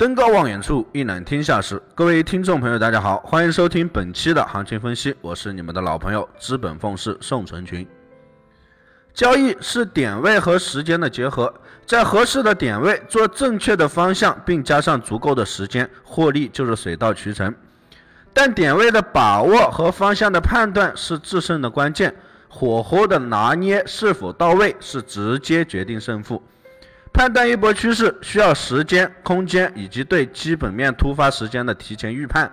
登高望远处，一览天下事。各位听众朋友，大家好，欢迎收听本期的行情分析，我是你们的老朋友资本凤氏宋成群。交易是点位和时间的结合，在合适的点位做正确的方向，并加上足够的时间，获利就是水到渠成。但点位的把握和方向的判断是制胜的关键，火候的拿捏是否到位，是直接决定胜负。判断一波趋势需要时间、空间以及对基本面突发时间的提前预判。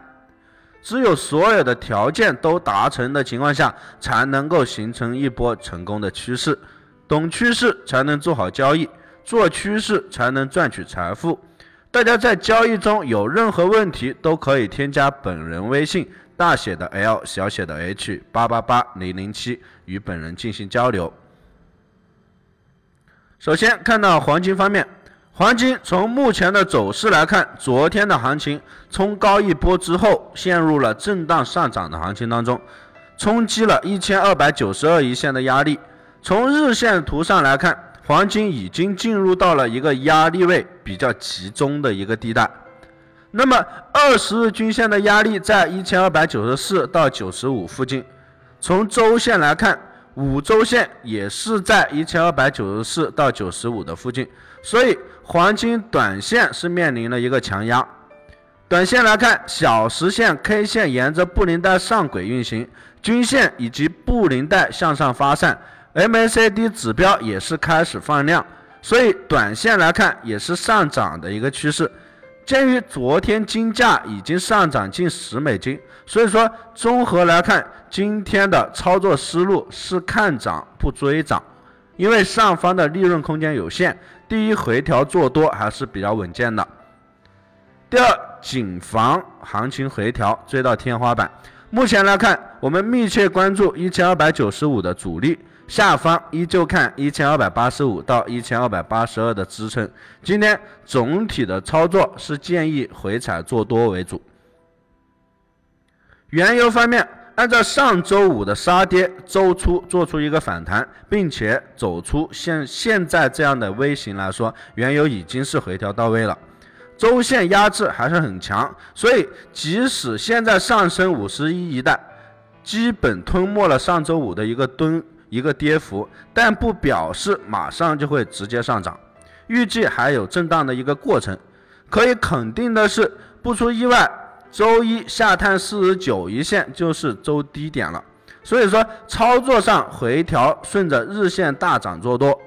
只有所有的条件都达成的情况下，才能够形成一波成功的趋势。懂趋势才能做好交易，做趋势才能赚取财富。大家在交易中有任何问题，都可以添加本人微信大写的 L 小写的 H 八八八零零七与本人进行交流。首先看到黄金方面，黄金从目前的走势来看，昨天的行情冲高一波之后，陷入了震荡上涨的行情当中，冲击了一千二百九十二一线的压力。从日线图上来看，黄金已经进入到了一个压力位比较集中的一个地带。那么二十日均线的压力在一千二百九十四到九十五附近。从周线来看。五周线也是在一千二百九十四到九十五的附近，所以黄金短线是面临了一个强压。短线来看，小时线 K 线沿着布林带上轨运行，均线以及布林带向上发散，MACD 指标也是开始放量，所以短线来看也是上涨的一个趋势。鉴于昨天金价已经上涨近十美金，所以说综合来看，今天的操作思路是看涨不追涨，因为上方的利润空间有限。第一回调做多还是比较稳健的。第二，谨防行情回调追到天花板。目前来看，我们密切关注一千二百九十五的阻力。下方依旧看一千二百八十五到一千二百八十二的支撑。今天总体的操作是建议回踩做多为主。原油方面，按照上周五的杀跌，周初做出一个反弹，并且走出现现在这样的微型来说，原油已经是回调到位了。周线压制还是很强，所以即使现在上升五十一一带，基本吞没了上周五的一个蹲。一个跌幅，但不表示马上就会直接上涨，预计还有震荡的一个过程。可以肯定的是，不出意外，周一下探四十九一线就是周低点了。所以说，操作上回调顺着日线大涨做多。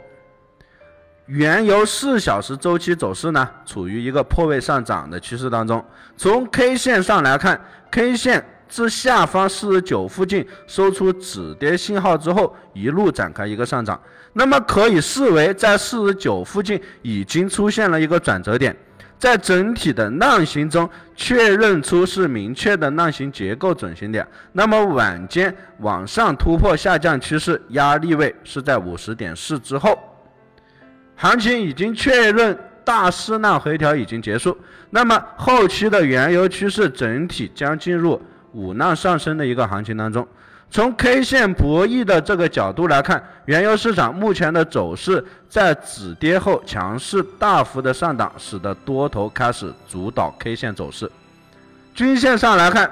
原油四小时周期走势呢，处于一个破位上涨的趋势当中。从 K 线上来看，K 线。自下方四十九附近收出止跌信号之后，一路展开一个上涨，那么可以视为在四十九附近已经出现了一个转折点，在整体的浪形中确认出是明确的浪形结构准心点。那么晚间往上突破下降趋势压力位是在五十点四之后，行情已经确认大势浪回调已经结束，那么后期的原油趋势整体将进入。五浪上升的一个行情当中，从 K 线博弈的这个角度来看，原油市场目前的走势在止跌后强势大幅的上涨，使得多头开始主导 K 线走势。均线上来看，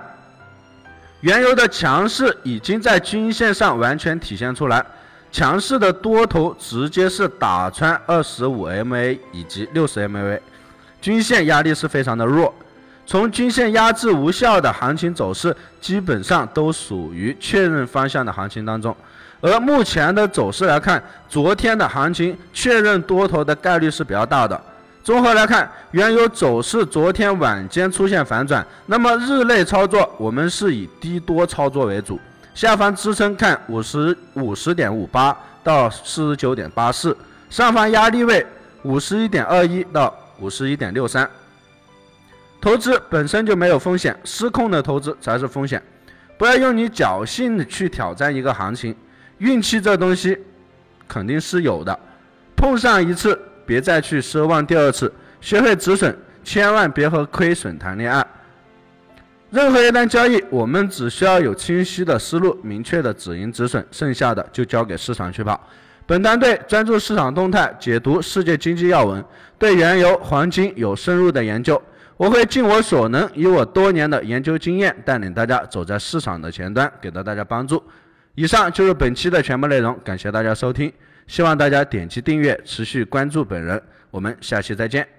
原油的强势已经在均线上完全体现出来，强势的多头直接是打穿二十五 MA 以及六十 MA，均线压力是非常的弱。从均线压制无效的行情走势，基本上都属于确认方向的行情当中。而目前的走势来看，昨天的行情确认多头的概率是比较大的。综合来看，原油走势昨天晚间出现反转，那么日内操作我们是以低多操作为主。下方支撑看五十五十点五八到四十九点八四，上方压力位五十一点二一到五十一点六三。投资本身就没有风险，失控的投资才是风险。不要用你侥幸去挑战一个行情，运气这东西肯定是有的。碰上一次，别再去奢望第二次。学会止损，千万别和亏损谈恋爱。任何一单交易，我们只需要有清晰的思路、明确的止盈止损，剩下的就交给市场去跑。本团队专注市场动态，解读世界经济要闻，对原油、黄金有深入的研究。我会尽我所能，以我多年的研究经验，带领大家走在市场的前端，给到大家帮助。以上就是本期的全部内容，感谢大家收听，希望大家点击订阅，持续关注本人。我们下期再见。